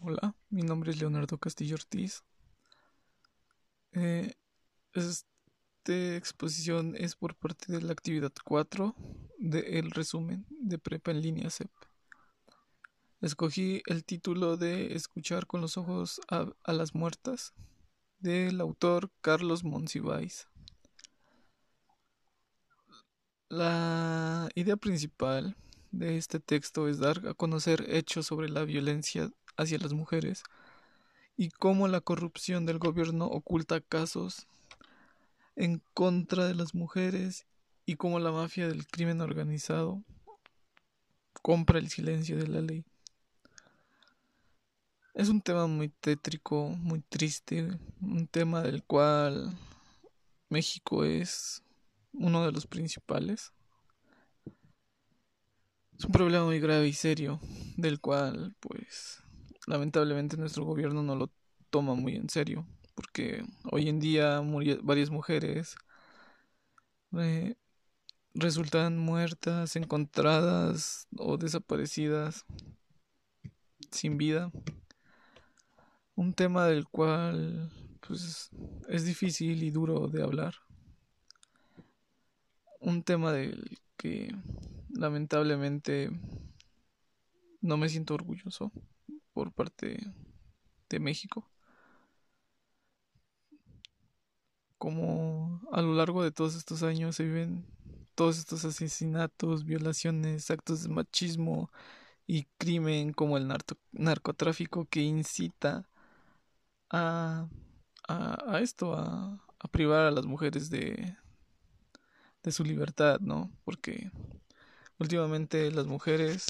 Hola, mi nombre es Leonardo Castillo Ortiz. Eh, esta exposición es por parte de la actividad 4 del resumen de Prepa en línea CEP. Escogí el título de Escuchar con los ojos a, a las muertas del autor Carlos Monsiváis. La idea principal de este texto es dar a conocer hechos sobre la violencia hacia las mujeres y cómo la corrupción del gobierno oculta casos en contra de las mujeres y cómo la mafia del crimen organizado compra el silencio de la ley. Es un tema muy tétrico, muy triste, un tema del cual México es uno de los principales. Es un problema muy grave y serio, del cual, pues, lamentablemente nuestro gobierno no lo toma muy en serio, porque hoy en día varias mujeres eh, resultan muertas, encontradas o desaparecidas sin vida. Un tema del cual pues es difícil y duro de hablar. Un tema del que lamentablemente no me siento orgulloso por parte de México. Como a lo largo de todos estos años se viven todos estos asesinatos, violaciones, actos de machismo y crimen como el narcotráfico que incita a, a, esto, a, a privar a las mujeres de, de su libertad, ¿no? Porque Últimamente las mujeres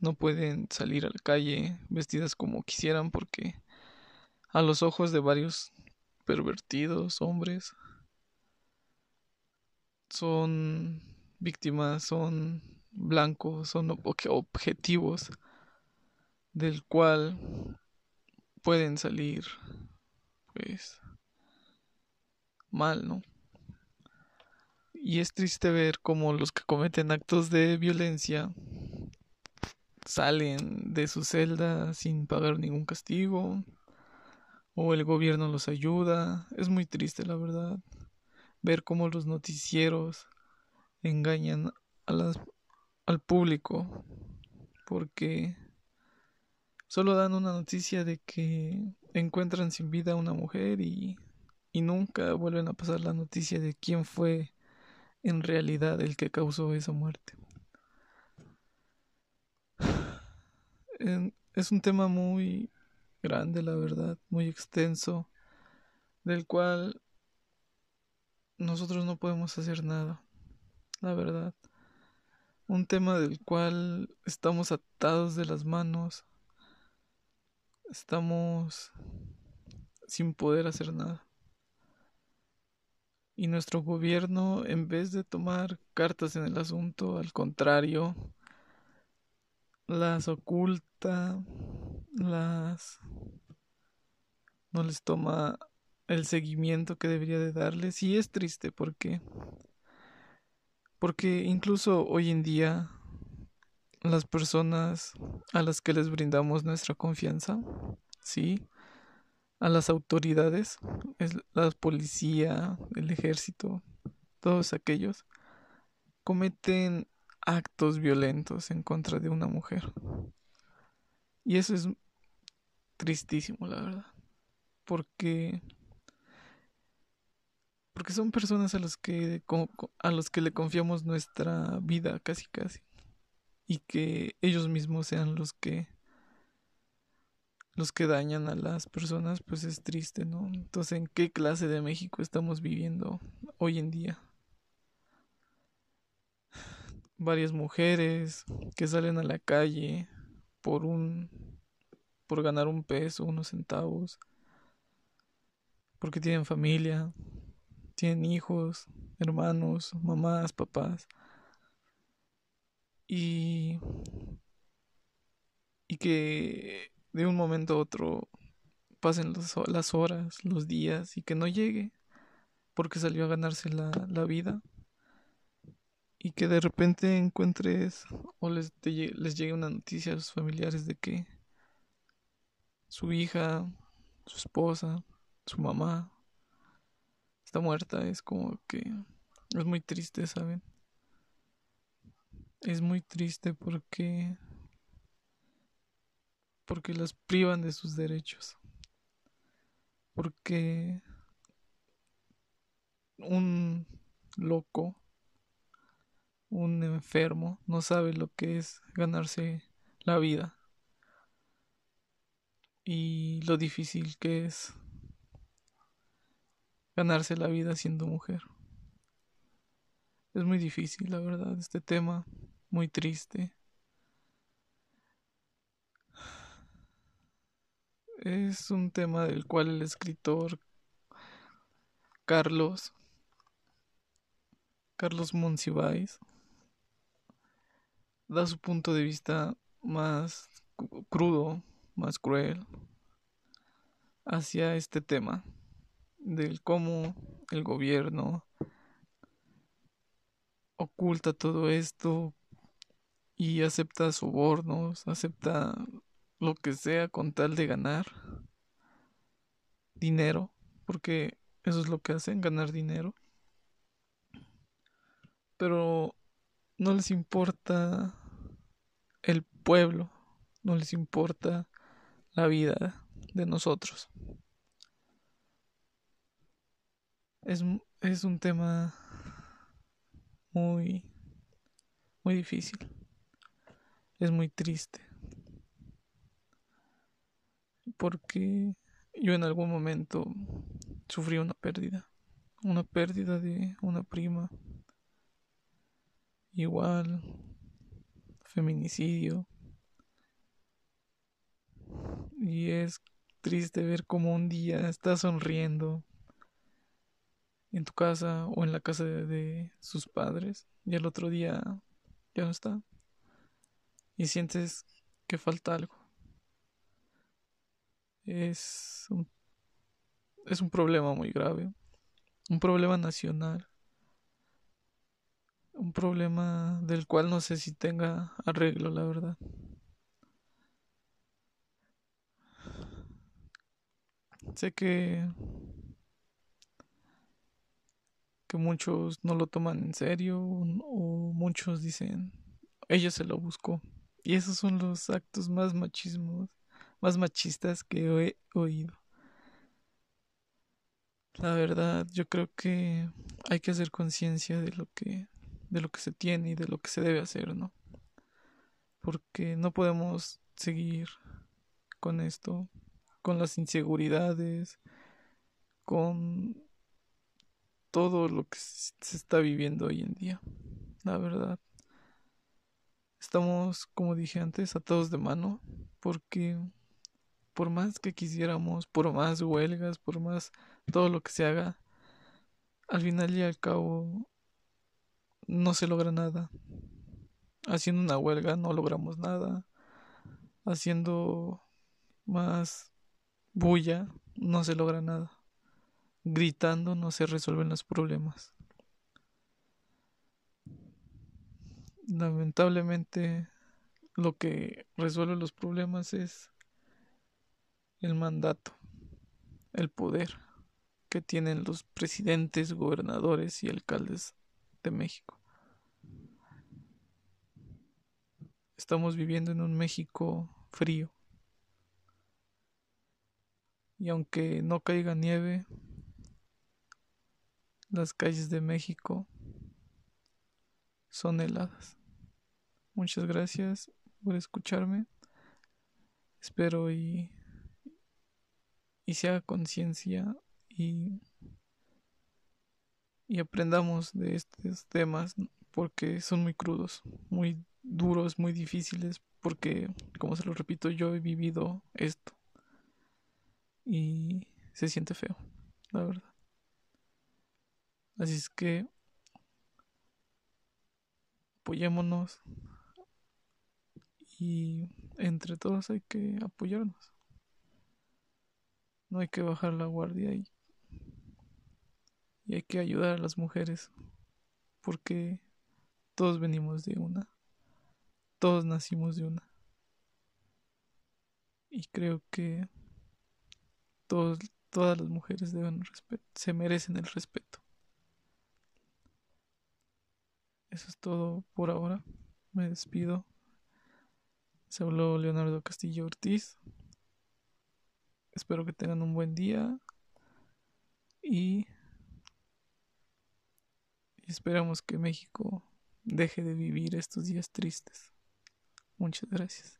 no pueden salir a la calle vestidas como quisieran porque a los ojos de varios pervertidos hombres son víctimas, son blancos, son objetivos del cual pueden salir pues mal, ¿no? Y es triste ver cómo los que cometen actos de violencia salen de su celda sin pagar ningún castigo o el gobierno los ayuda. Es muy triste, la verdad, ver cómo los noticieros engañan a las, al público porque solo dan una noticia de que encuentran sin vida a una mujer y, y nunca vuelven a pasar la noticia de quién fue en realidad el que causó esa muerte. Es un tema muy grande, la verdad, muy extenso, del cual nosotros no podemos hacer nada, la verdad. Un tema del cual estamos atados de las manos, estamos sin poder hacer nada y nuestro gobierno, en vez de tomar cartas en el asunto, al contrario, las oculta, las no les toma el seguimiento que debería de darles y es triste porque porque incluso hoy en día las personas a las que les brindamos nuestra confianza, sí, a las autoridades, es la policía, el ejército, todos aquellos, cometen actos violentos en contra de una mujer. Y eso es tristísimo, la verdad. Porque porque son personas a los que a los que le confiamos nuestra vida casi casi y que ellos mismos sean los que los que dañan a las personas, pues es triste, ¿no? Entonces, ¿en qué clase de México estamos viviendo hoy en día? Varias mujeres que salen a la calle por un por ganar un peso, unos centavos, porque tienen familia, tienen hijos, hermanos, mamás, papás. Y y que de un momento a otro pasen las horas, los días y que no llegue porque salió a ganarse la, la vida y que de repente encuentres o les, les llegue una noticia a sus familiares de que su hija, su esposa, su mamá está muerta, es como que es muy triste, ¿saben? Es muy triste porque porque las privan de sus derechos. Porque un loco, un enfermo, no sabe lo que es ganarse la vida y lo difícil que es ganarse la vida siendo mujer. Es muy difícil, la verdad, este tema, muy triste. Es un tema del cual el escritor Carlos Carlos Monsiváis da su punto de vista más crudo, más cruel hacia este tema del cómo el gobierno oculta todo esto y acepta sobornos, acepta lo que sea con tal de ganar dinero, porque eso es lo que hacen, ganar dinero. Pero no les importa el pueblo, no les importa la vida de nosotros. Es, es un tema muy, muy difícil. Es muy triste porque yo en algún momento sufrí una pérdida, una pérdida de una prima, igual, feminicidio, y es triste ver cómo un día estás sonriendo en tu casa o en la casa de, sus padres y el otro día ya no está. Y sientes que falta algo. Es es un problema muy grave, un problema nacional, un problema del cual no sé si tenga arreglo, la verdad. Sé que que muchos no lo toman en serio o muchos dicen ella se lo buscó y esos son los actos más machismos más machistas que he oído. La verdad, yo creo que hay que hacer conciencia de lo que de lo que se tiene y de lo que se debe hacer, ¿no? Porque no podemos seguir con esto, con las inseguridades, con todo lo que se está viviendo hoy en día. La verdad. Estamos, como dije antes, atados de mano porque por más que quisiéramos, por más huelgas, por más todo lo que se haga, al final y al cabo no se logra nada. Haciendo una huelga no logramos nada. Haciendo más bulla no se logra nada. Gritando no se resuelven los problemas. Lamentablemente lo que resuelve los problemas es el mandato, el poder que tienen los presidentes, gobernadores y alcaldes de México. Estamos viviendo en un México frío. Y aunque no caiga nieve, las calles de México son heladas. Muchas gracias por escucharme. Espero y y se haga conciencia y, y aprendamos de estos temas porque son muy crudos, muy duros, muy difíciles, porque, como se lo repito, yo he vivido esto y se siente feo, la verdad. Así es que apoyémonos y entre todos hay que apoyarnos. No hay que bajar la guardia y, y hay que ayudar a las mujeres porque todos venimos de una, todos nacimos de una. Y creo que todos, todas las mujeres deben se merecen el respeto. Eso es todo por ahora. Me despido. Se habló Leonardo Castillo Ortiz. Espero que tengan un buen día y esperamos que México deje de vivir estos días tristes. Muchas gracias.